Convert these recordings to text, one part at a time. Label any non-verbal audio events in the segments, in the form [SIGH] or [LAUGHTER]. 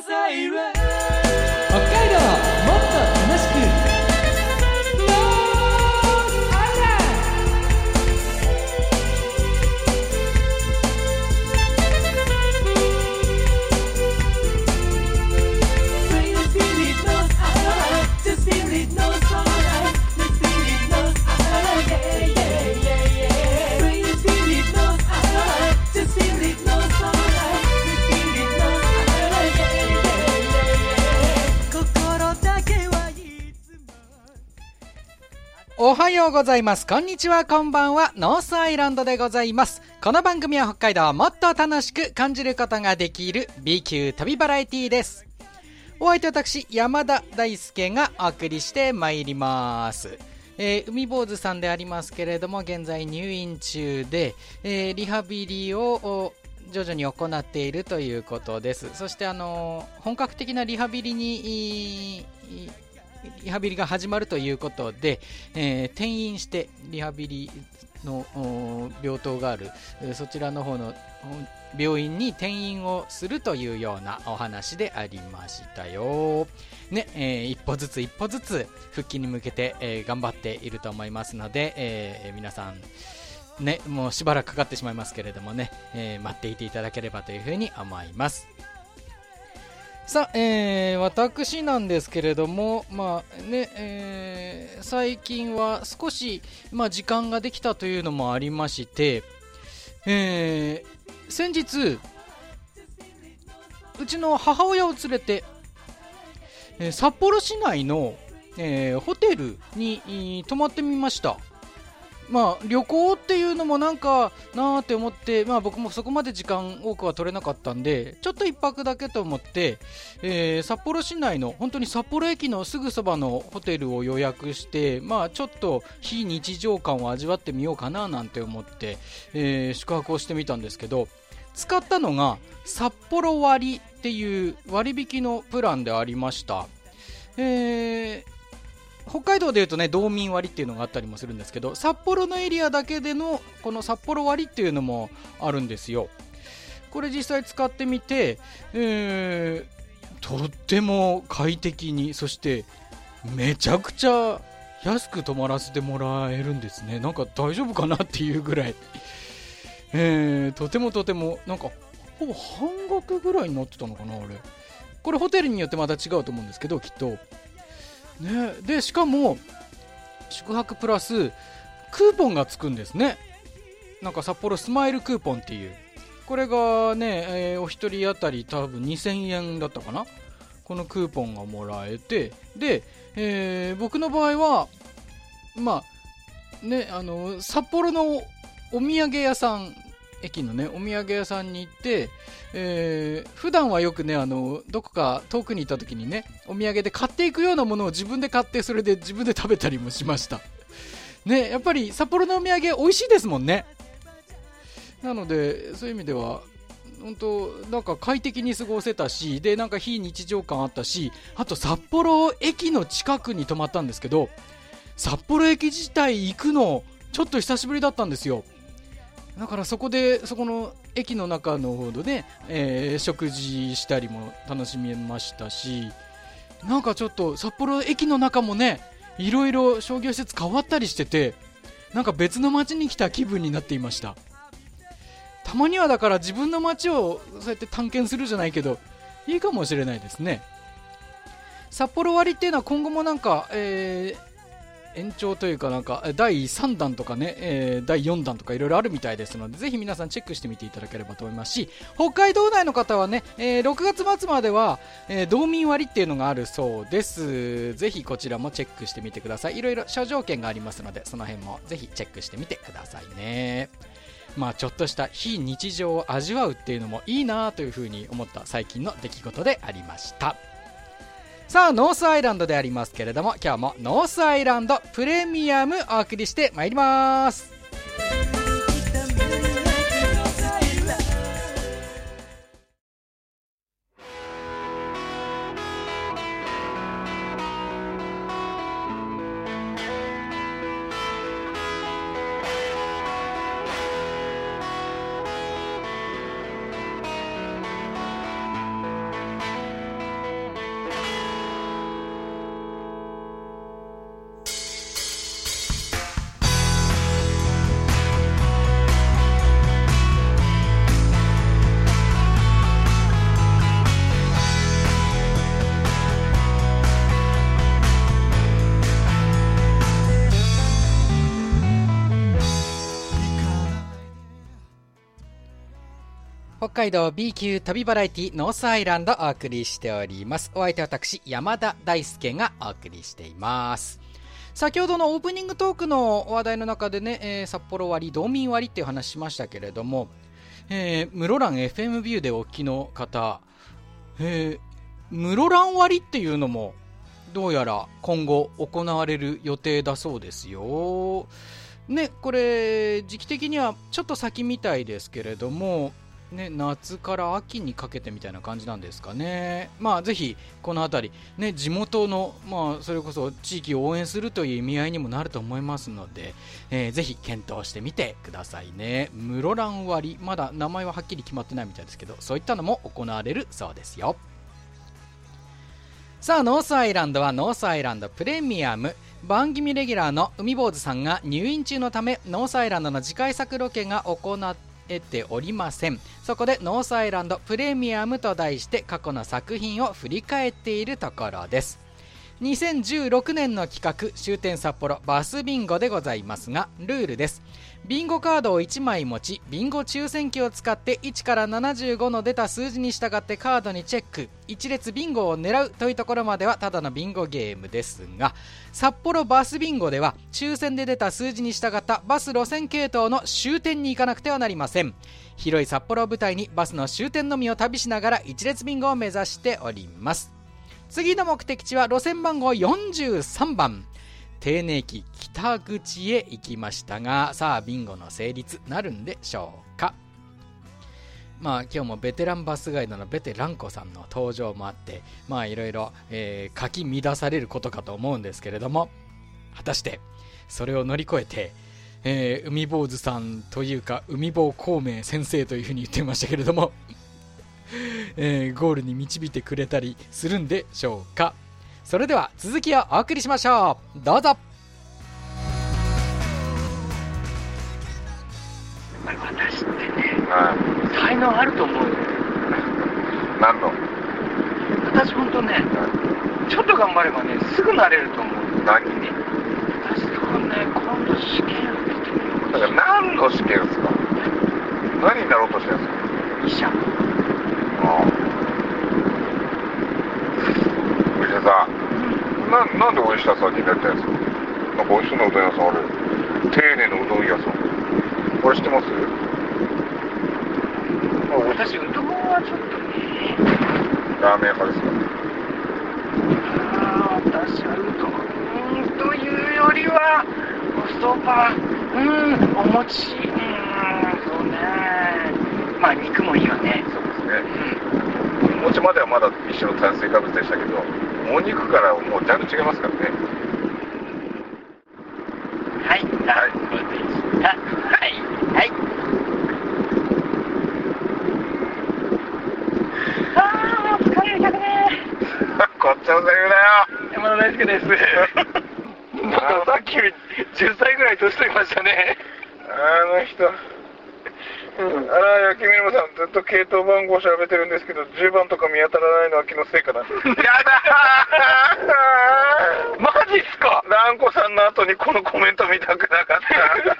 北おはようございます。こんにちは、こんばんは。ノースアイランドでございます。この番組は北海道をもっと楽しく感じることができる B 級旅バラエティです。お相手私、山田大輔がお送りしてまいります。えー、海坊主さんでありますけれども、現在入院中で、えー、リハビリを徐々に行っているということです。そして、あのー、本格的なリハビリにリハビリが始まるということで、えー、転院してリハビリの病棟があるそちらの方の病院に転院をするというようなお話でありましたよ。ね、えー、一歩ずつ一歩ずつ復帰に向けて、えー、頑張っていると思いますので、えー、皆さん、ね、もうしばらくかかってしまいますけれどもね、え待っていていただければというふうに思います。さあ、えー、私なんですけれども、まあねえー、最近は少し、まあ、時間ができたというのもありまして、えー、先日、うちの母親を連れて、えー、札幌市内の、えー、ホテルに泊まってみました。まあ、旅行っていうのもなんかなーって思って、まあ、僕もそこまで時間多くは取れなかったんでちょっと1泊だけと思って、えー、札幌市内の本当に札幌駅のすぐそばのホテルを予約して、まあ、ちょっと非日常感を味わってみようかななんて思って、えー、宿泊をしてみたんですけど使ったのが札幌割っていう割引のプランでありました。えー北海道でいうとね道民割っていうのがあったりもするんですけど札幌のエリアだけでのこの札幌割っていうのもあるんですよ。これ実際使ってみて、えー、とっても快適にそしてめちゃくちゃ安く泊まらせてもらえるんですね。なんか大丈夫かなっていうぐらい、えー、とてもとてもなんかほぼ半額ぐらいになってたのかなあれ。これホテルによってまた違うと思うんですけどきっと。ね、でしかも宿泊プラスクーポンがつくんですね。なんか札幌スマイルクーポンっていう。これがね、えー、お一人当たり多分2000円だったかな。このクーポンがもらえて。で、えー、僕の場合はまあねあの札幌のお土産屋さん駅のね、お土産屋さんに行って、えー、普段はよくね、あの、どこか遠くに行った時にね、お土産で買っていくようなものを自分で買って、それで自分で食べたりもしました。ね、やっぱり札幌のお土産美味しいですもんね。なので、そういう意味では、本当なんか快適に過ごせたし、で、なんか非日常感あったし、あと札幌駅の近くに泊まったんですけど、札幌駅自体行くの、ちょっと久しぶりだったんですよ。だからそこでそこの駅の中のほどで、えー、食事したりも楽しめましたしなんかちょっと札幌駅の中もねいろいろ商業施設変わったりしててなんか別の街に来た気分になっていました。たまにはだから自分の街をそうやって探検するじゃないけどいいかもしれないですね。札幌割っていうのは今後もなんか、えー、延長というかなんか第3弾とかね、えー、第4弾とかいろいろあるみたいですのでぜひ皆さんチェックしてみていただければと思います。し北海道内の方はね、えー、6月末までは、えー、道民割っていうのがあるそうです。ぜひこちらもチェックしてみてください。いろいろ諸条件がありますのでその辺もぜひチェックしてみてくださいね。まあちょっとした非日常を味わうっていうのもいいなというふうに思った最近の出来事でありました。さあノースアイランドでありますけれども今日もノースアイランドプレミアムお送りしてまいります。海道 B 級旅バラエティノースアイランドお送りしております。お相手は私、山田大輔がお送りしています。先ほどのオープニングトークの話題の中でね、えー、札幌割、道民割っていう話しましたけれども、えー、室蘭 FM ビューでお聞きの方、えー、室蘭割っていうのも、どうやら今後行われる予定だそうですよ。ね、これ、時期的にはちょっと先みたいですけれども、ね、夏から秋にかけてみたいな感じなんですかね。まあ、ぜひ、この辺り、ね、地元の、まあ、それこそ地域を応援するという意味合いにもなると思いますので、えー、ぜひ検討してみてくださいね。室蘭割、まだ名前ははっきり決まってないみたいですけど、そういったのも行われるそうですよ。さあ、ノースアイランドはノースアイランドプレミアム。番組レギュラーの海坊主さんが入院中のため、ノースアイランドの次回作ロケが行えておりません。そこでノースアイランドプレミアムと題して過去の作品を振り返っているところです。2016年の企画終点札幌バスビンゴでございますがルールですビンゴカードを1枚持ちビンゴ抽選機を使って1から75の出た数字に従ってカードにチェック。1列ビンゴを狙うというところまではただのビンゴゲームですが札幌バスビンゴでは抽選で出た数字に従ったバス路線系統の終点に行かなくてはなりません。広い札幌を舞台にバスの終点のみを旅しながら1列ビンゴを目指しております。次の目的地は路線番号43番。定年駅北口へ行きましたがさあビンゴの成立なるんでしょうか。まあ今日もベテランバスガイドのベテランコさんの登場もあってまあいろいろ、えー、書き乱されることかと思うんですけれども果たしてそれを乗り越えてえー、海坊主さんというか海坊孔明先生というふうに言ってましたけれども [LAUGHS] えー、ゴールに導いてくれたりするんでしょうか。それでは続きをお送りしましょう。どうぞ。私ってね、才能あると思うよ。何の私本当ね、ちょっと頑張ればねすぐなれると思う。何に？私とね今度試験受けてみようだから何の試験ですか？何になろうとしてるんですか？医者。お医者さんななんでお医者さんになりたいんですか？なんか美味しそうなうどん屋さんある丁寧なうどん屋さんこれ知ってます？私うどんはちょっと。ねラーメン派ですかああ私はうどんというよりはおそばうんお餅。うんそうね。まあ肉もいいわね。そうですね、うん、お餅まではまだ一緒の炭水化物でしたけどお肉からもうジャンル違いますからねはいはいはいはいああ疲れる客ねこっちのセリフだよ山田大輔です [LAUGHS] なんかさっきより10歳ぐらい年取りましたねあの人うん、あら、焼きみるさん、ずっと系統番号調べてるんですけど、10番とか見当たらないのは気のせいかな。やだー [LAUGHS] マジっすか？ランコさんの後にこのコメント見たくなかった。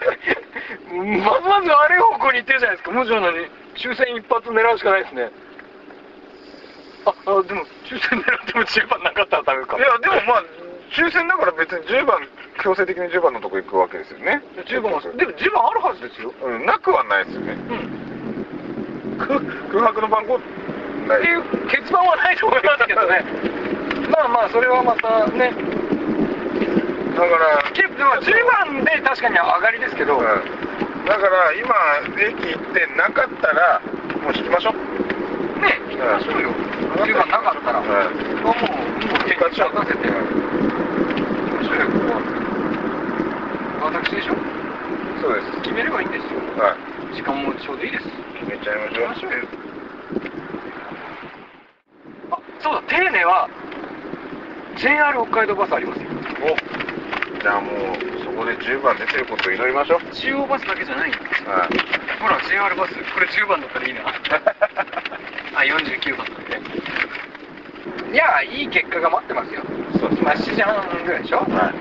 [LAUGHS] まずまずあれ方向に行ってるじゃないですか。もちろんのに、抽選一発狙うしかないですね。あ、あでも、抽選狙っても10番なかったらダメか。いや、でもまあ、抽選だから別に10番、強制的に10番のとこ行くわけですよね。10番は、でも10番あるはずですよ。うん、なくはないですよね。うん。空白の番号っていう結番はないと思いますけどね。[LAUGHS] まあまあ、それはまたね。だから、でも10番で確かに上がりですけど。うん、だから今、駅行ってなかったら、もう引きましょう。ね、引きましょうよ。10番なかったら。うん、もう、結果任せて。私でしょ？そうです。決めればいいんですよ。はい。時間もちょうどいいです。決めちゃいましょう。ましょうよ。あそうだ丁寧は JR 北海道バスありますよ。おじゃあもうそこで10番出てることを祈りましょう。中央バスだけじゃないんですはい。ほら JR バスこれ10番だったらいいな。[LAUGHS] あ49番だっていやいい結果が待ってますよ。そうですまあ7時半ぐらいでしょ？はい。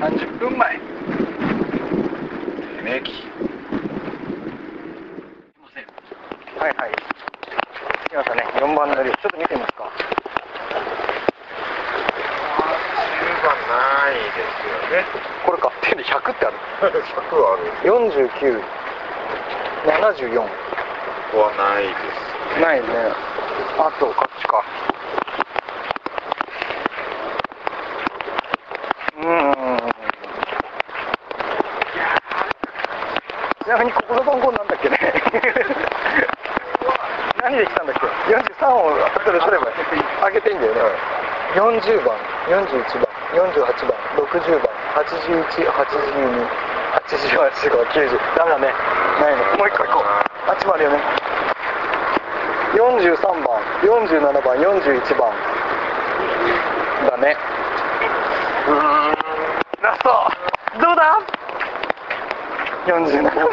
30分前。ね駅すいません。はいはい。番乗り。ちょっと見てみますか。10番ないですよね。これか手で100ってある。[LAUGHS] 100はある。4974ここはないです。ないね。あとこっちかうーんちなみにここの番号なんだっけね何で来たんだっけ43を後で取れば開けていいんだよね40番41番48番60番8182 88 90ダメだね。ないのもう一個行こう。あっちもあるよね43番47番41番。だね。うーんラスト。どうだ？47番。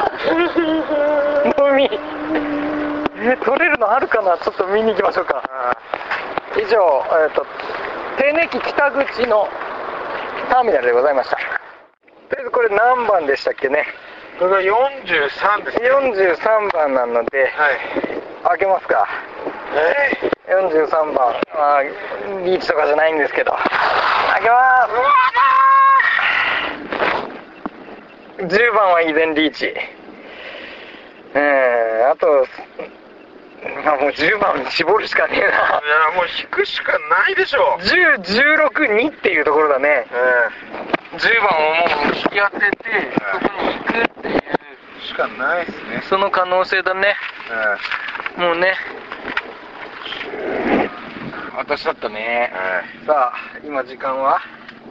のみえ取れるのあるかな？ちょっと見に行きましょうか。以上、えっと手根木北口のターミナルでございました。とりあえずこれ何番でしたっけね。これが43ですね。43番なのではい。開けますか。え43番。あーリーチとかじゃないんですけど。開けます。10番は依然リーチ。うんあとまあもう10番に絞るしかねえいや、もう引くしかないでしょ。う。な10162っていうところだね。え10番をもう引き当ててそこに行くっていう。えしかないですね。その可能性だね。えもうね。私だったね。ええ。さあ今時間は？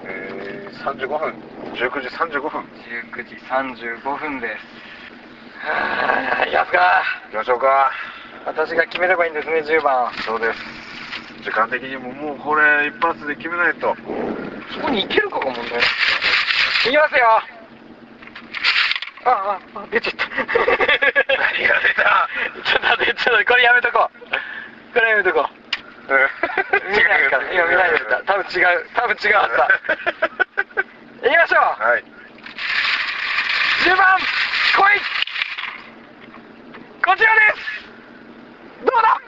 ええー、35分。19時35分。19時35分です。はあやすか行きましょうか。私が決めればいいんですね10番。そうです。時間的にももうこれ一発で決めないと。そこに行けるかが問題いきますよ。あああ出ちゃった。何が出た？ちょっと待ってちょっとこれやめとこう。これやめとこう。見ないから。今見ないでした多分違う。多分違うはずだ。行きましょう。はい。10番来い。こちらですどうだ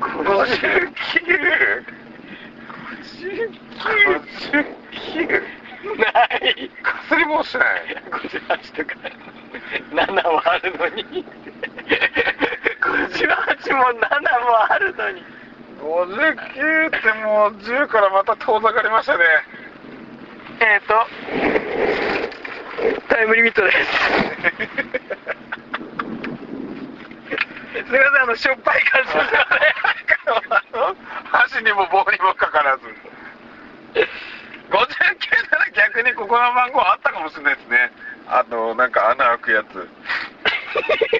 ？59 59ないかすりもしない58とか7もあるのに58も7もあるのに59ってもう10からまた遠ざかりましたねえっ、ー、とタイムリミットですすみませんあのしょっぱい感じですいませんあの箸にも棒にもかからず。59なら逆にここの番号あったかもしれないですね。あのなんか穴開くやつ。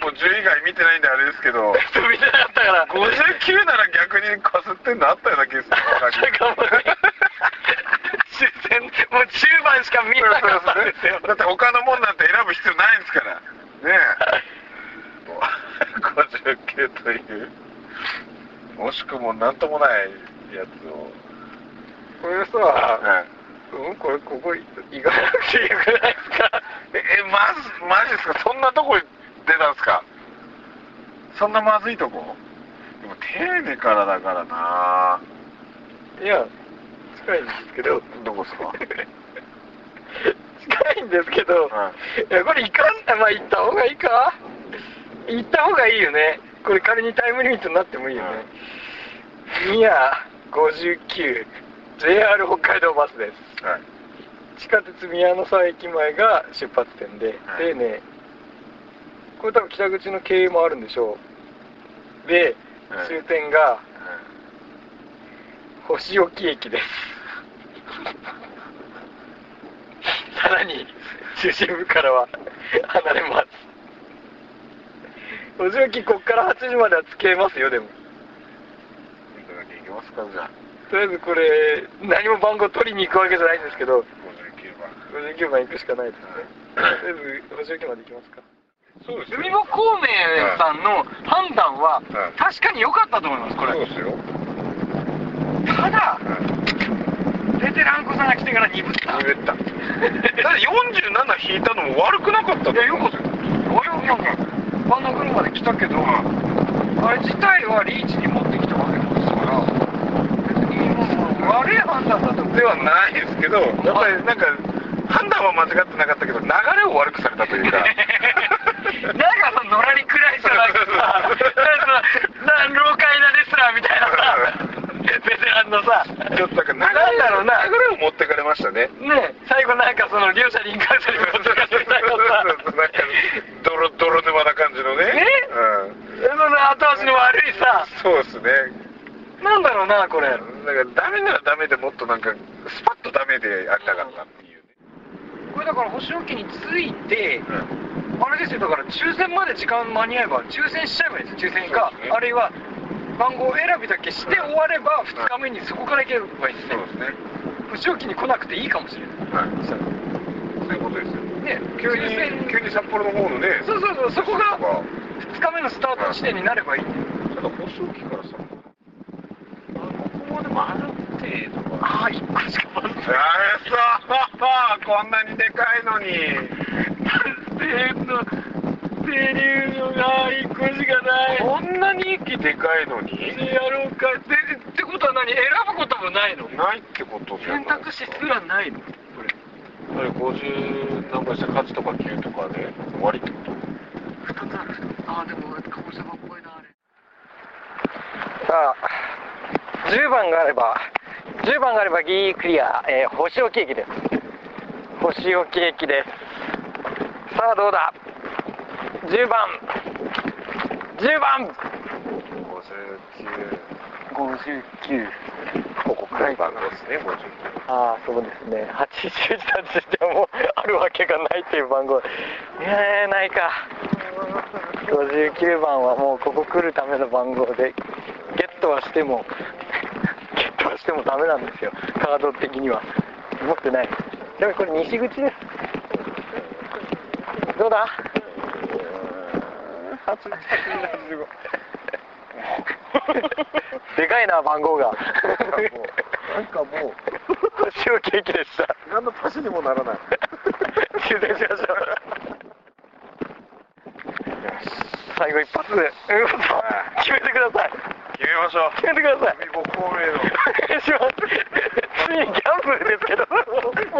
もう10以外見てないんであれですけど。見てなかったから。59なら逆にかすってんのあったような気がする。[LAUGHS] もう10番しか見えなかったんですよ。だって他のもんなんて選ぶ必要ないんですから。ねえ [LAUGHS] 59という。惜しくもなんともないやつを。これさ、はい。うん、これここ行かなくてよくないですか。[LAUGHS] ええまずマジですか？そんなとこに出たんですか？そんなまずいとこ？でも丁寧からだからな。いや近いんですけど。どこですか？[LAUGHS] 近いんですけど、はいやこれ行かんまあ行った方がいいか行った方がいいよね。これ仮にタイムリミットになってもいいよね、宮59 JR 北海道バスです。はい。地下鉄宮の沢駅前が出発点で、はい。でねこれ多分北口の経由もあるんでしょう。で、はい。終点が星置駅です。[LAUGHS] さらに中心部からは離れます星置こっから8時まではつけますよでも行きますかじゃあとりあえずこれ何も番号取りに行くわけじゃないん。ですけど59番59番行くしかないですねとりあえず星置まで行きますかそうです海保孔明さん。の判断は確かに良かったと思いますこれそうですよただはいベテラン子さん。が来てから鈍った鈍っただ47引いたのも悪くなかったいやよかったよいやいやいやあんな車で来たけどあれ自体はリーチに持ってきたわけですから別に悪い判断だとではないですけど、やっぱりなんか、判断は間違ってなかったけど、流れを悪くされたというか。[LAUGHS] なんかそののらりくらいじゃなくてさ、なんか老快なレスラーみたいなさ、ベテランのさ、ちょっとなんだろうな流れを持ってかれましたね。ね最後なんかその両者リンカーセルがとかして最後さ、[LAUGHS] なんか泥泥沼な感じのね。ねうん。その後味の悪いさ、そうですね。なんだろうな、これ。なんかダメならダメでもっとなんかスパッとダメでやりたかったっていうね。これだから星置きについて、うんあれですよ、だから抽選まで時間間に合えば、抽選しちゃえばいいですよ、抽選かねあるいは番号選びだけして終われば、2日目にそこから行ければいいですねそう。ですね。星置きに来なくていいかもしれない。はい。そういうことですよ。ね、急に急に札幌の方のね。そうそうそう、そこがなんか2日目のスタート地点になればいいんだよ。ただ保証期からさ、あここまでもある程度は。ああ、1個しかまずあれさ、[LAUGHS] こんなにでかいのに。せーの、セリューのが1個しかない。こんなに息でかいのに？でやろうか。で、ってことは何？選ぶこともないの？ないってことじゃない選択肢すらないの？これ。あれ50何倍した8とか9とかで終わりってこと？2つあるああ、でも、鹿児島っぽいな、あれ。さあ、10番があれば、10番があればギリクリア、えー星置駅です。星置駅です。さあ、どうだ ?10 番、10番、59 59。ここ黒い番号ですね59ああ、そうですね。80だとしてもあるわけがないっていう番号。えー、ないか。59番はもうここ来るための番号で、ゲットはしても、ゲットはしてもダメなんですよ。カード的には。持ってない。でもこれ西口です。どうだ？[LAUGHS] でかいな、番号が。なんかもう星置駅でした。何の足しにもならない。抽選しましょう。最後一発うん決めてください。決めましょう。決めてください。[LAUGHS] ついにギャンブルですけどもうもうすでにも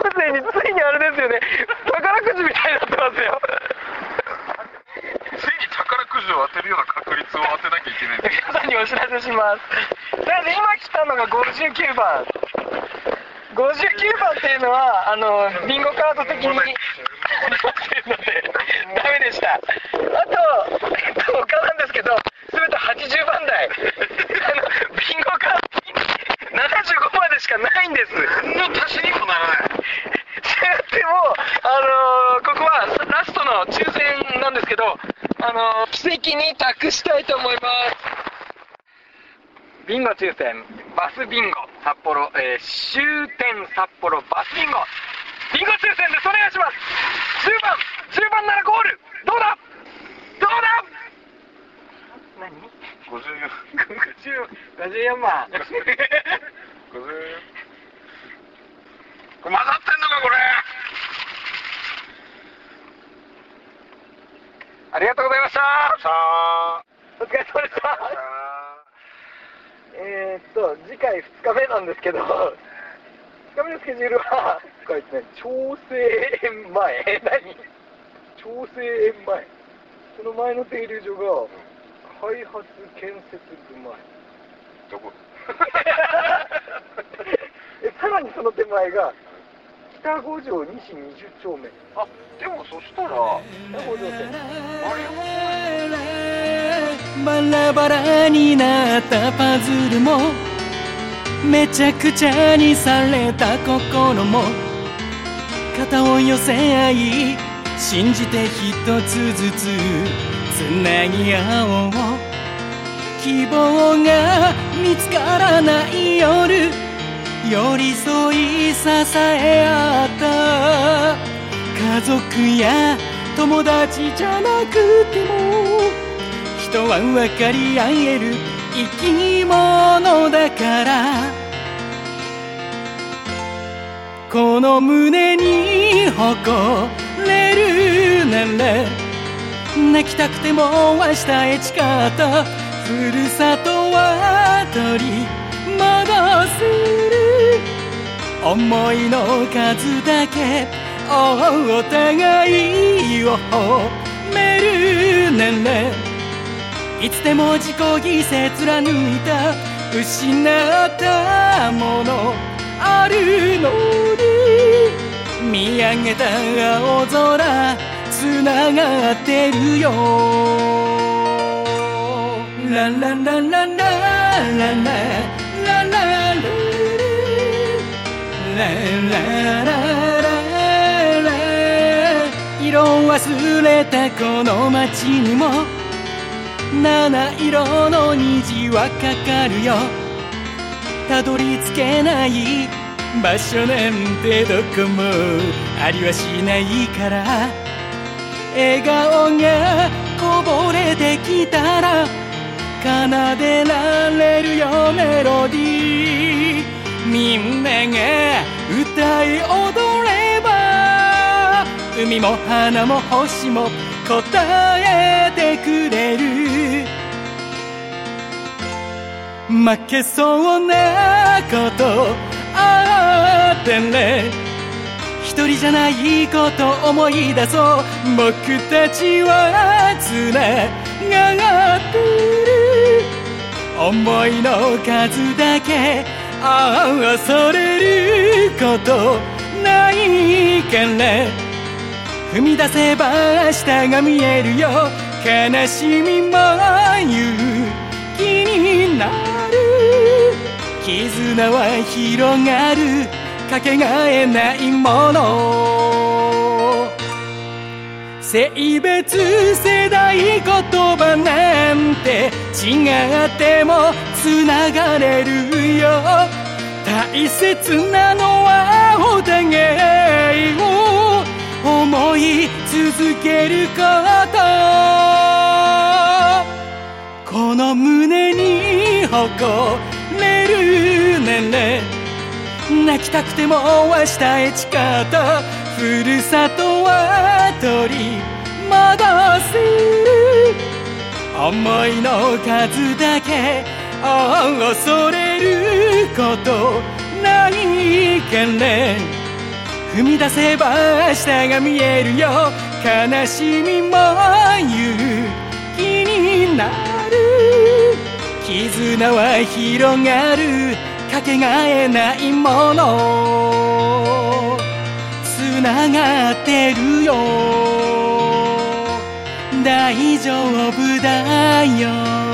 うすでについにあれですよね宝くじみたいになってますよついに宝くじを当てるような確率を当てなきゃいけないんです [LAUGHS] 皆さんにお知らせします。なので今来たのが59番。59番っていうのはあのビンゴカード的にダメでした。あと、えっと、他なんですけど全て80番台。あのビンゴカード的に75までしかないんです。何の足しにもならないでも、あのーここはラストの抽選なんですけど、あのー奇跡に託したいと思います。ビンゴ抽選、バスビンゴ、札幌、えー終点札幌バスビンゴ、ビンゴ抽選です、お願いします。10番、10番ならゴール、どうだ？どうだ？何？54 50 54番。50これ混ざってんのかこれありがとうございました。さあお疲れ様でした。えー、っと、次回2日目なんですけど、2日目のスケジュールは、書いてない、調整園前、え何？調整園前。その前の停留所が、開発建設部前。どこ？[LAUGHS] えさらにその手前が、北五条西20丁目。あでもそしたら北五条線。バラバラになったパズルもめちゃくちゃにされた心も肩を寄せ合い信じて一つずつつなぎ合おう希望が見つからない夜寄り添い支え合った。家族や友達じゃなくても人は分かり合える生き物だから。この胸に誇れるなら泣きたくても明日へ誓ったふるさとは取り戻す思いの数だけお互いを褒めるねね。いつでも自己犠牲貫いた失ったものあるのに見上げた青空つながってるよ。ラララララララ色忘れたこの街にも七色の虹はかかるよ。たどり着けない場所なんてどこもありはしないから。笑顔がこぼれてきたら奏でられるよメロディー。みんなが歌い踊れば海も花も星も答えてくれる。負けそうなことあってね。一人じゃないこと思い出そう。僕たちはつながってる。思いの数だけああ恐れることないから踏み出せば明日が見えるよ。悲しみも勇気になる。絆は広がる。かけがえないもの。性別世代言葉なんて違ってもつながれるよ。大切なのはお互いを。思い続けること。この胸に誇れるね。ね泣きたくても明日へ誓った。ふるさとは取り戻す思いの数だけ恐れることないから踏み出せば明日が見える。よ悲しみも勇気になる。絆は広がる。かけがえないものつながってる。よ大丈夫だよ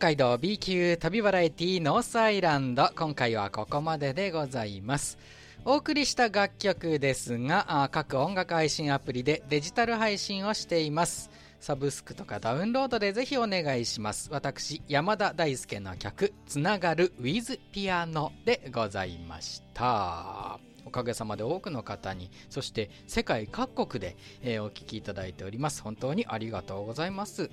海道 B 級旅バラエティノースアイランド。今回はここまででございます。お送りした楽曲ですが各音楽配信アプリでデジタル配信をしています。サブスクとかダウンロードでぜひお願いします。私山田大輔の曲「つながる with ピアノ」でございました。おかげさまで多くの方にそして世界各国で、えーお聴きいただいております。本当にありがとうございます。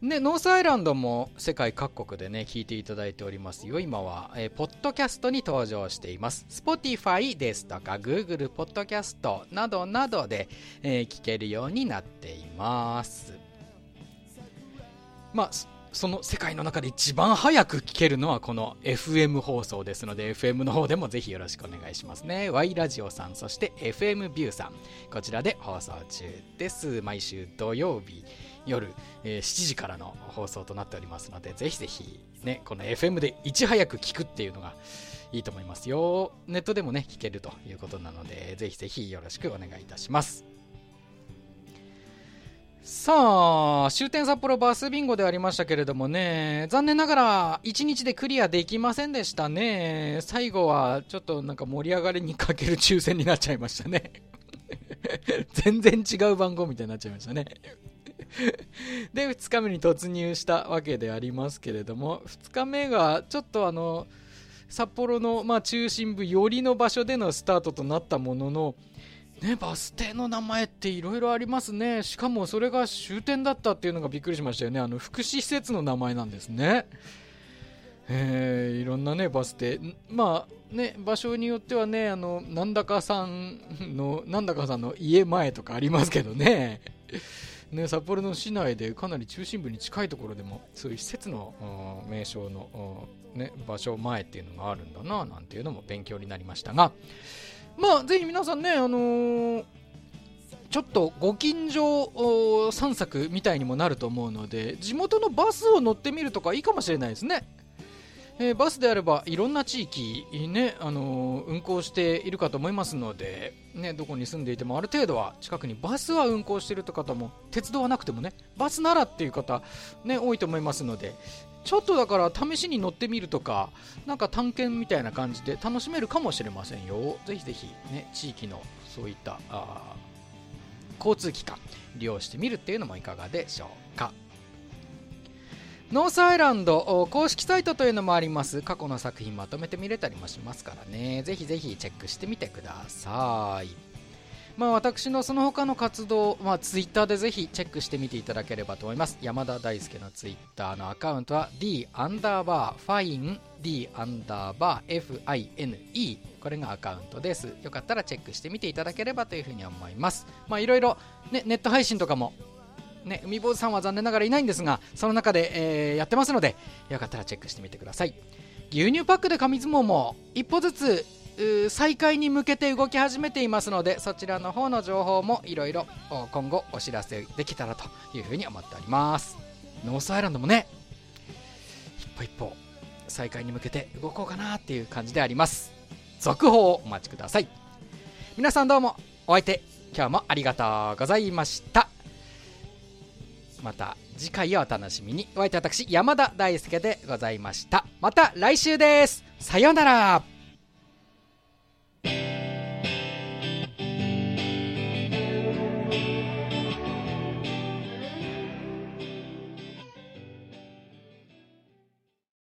で、ノースアイランドも世界各国でね、聞いていただいておりますよ。今は、えーポッドキャストに登場しています。Spotify ですとか、Google ポッドキャストなどなどで、えー聞けるようになっています。まあ、そその世界の中で一番早く聞けるのはこの FM 放送ですので FM の方でもぜひよろしくお願いしますね Y ラジオさんそして FM ビューさんこちらで放送中です毎週土曜日夜、えー7時からの放送となっておりますのでぜひぜひねこの FM でいち早く聞くっていうのがいいと思いますよネットでもね聞けるということなのでぜひぜひよろしくお願いいたしますさあ、終点札幌バスビンゴでありましたけれどもね、残念ながら1日でクリアできませんでしたね。最後はちょっとなんか盛り上がりに欠ける抽選になっちゃいましたね。[LAUGHS] 全然違う番号みたいになっちゃいましたね。[LAUGHS] で、2日目に突入したわけでありますけれども、2日目がちょっとあの、札幌の、まあ、中心部寄りの場所でのスタートとなったものの、ね、バス停の名前っていろいろありますね。しかもそれが終点だったっていうのがびっくりしましたよね。あの、福祉施設の名前なんですね。えー、いろんなね、バス停。まあ、ね、場所によってはね、あの、なんだかさんの、なんだかさんの家前とかありますけどね。ね、札幌の市内でかなり中心部に近いところでもそういう施設の名称の、ね、場所前っていうのがあるんだななんていうのも勉強になりましたが。まあぜひ皆さんね、あのー、ちょっとご近所散策みたいにもなると思うので地元のバスを乗ってみるとかいいかもしれないですね。えー、バスであればいろんな地域、ねあのー、運行しているかと思いますので、ね、どこに住んでいてもある程度は近くにバスは運行しているとい方も鉄道はなくてもねバスならっていう方、ね、多いと思いますのでちょっとだから試しに乗ってみるとかなんか探検みたいな感じで楽しめるかもしれませんよ。ぜひぜひ、ね、地域のそういった交通機関利用してみるっていうのもいかがでしょうか。ノースアイランド公式サイトというのもあります。過去の作品まとめて見れたりもしますからね。ぜひぜひチェックしてみてください。まあ私のその他の活動、まあ、ツイッターでぜひチェックしてみていただければと思います。山田大輔のツイッターのアカウントは D アンダーバー fine D アンダーバー FINE これがアカウントです。よかったらチェックしてみていただければというふうに思います。まあいろいろネット配信とかもね、海坊主さんは残念ながらいないんですが、その中で、えー、やってますので、よかったらチェックしてみてください。牛乳パックで紙相撲も一歩ずつ再開に向けて動き始めていますのでそちらの方の情報もいろいろ今後お知らせできたらというふうに思っております。ノースアイランドもね一歩一歩再開に向けて動こうかなっていう感じであります。続報をお待ちください。皆さんどうもお相手今日もありがとうございました。また次回をお楽しみに。お相手私山田大輔でございました。また来週です。さようなら。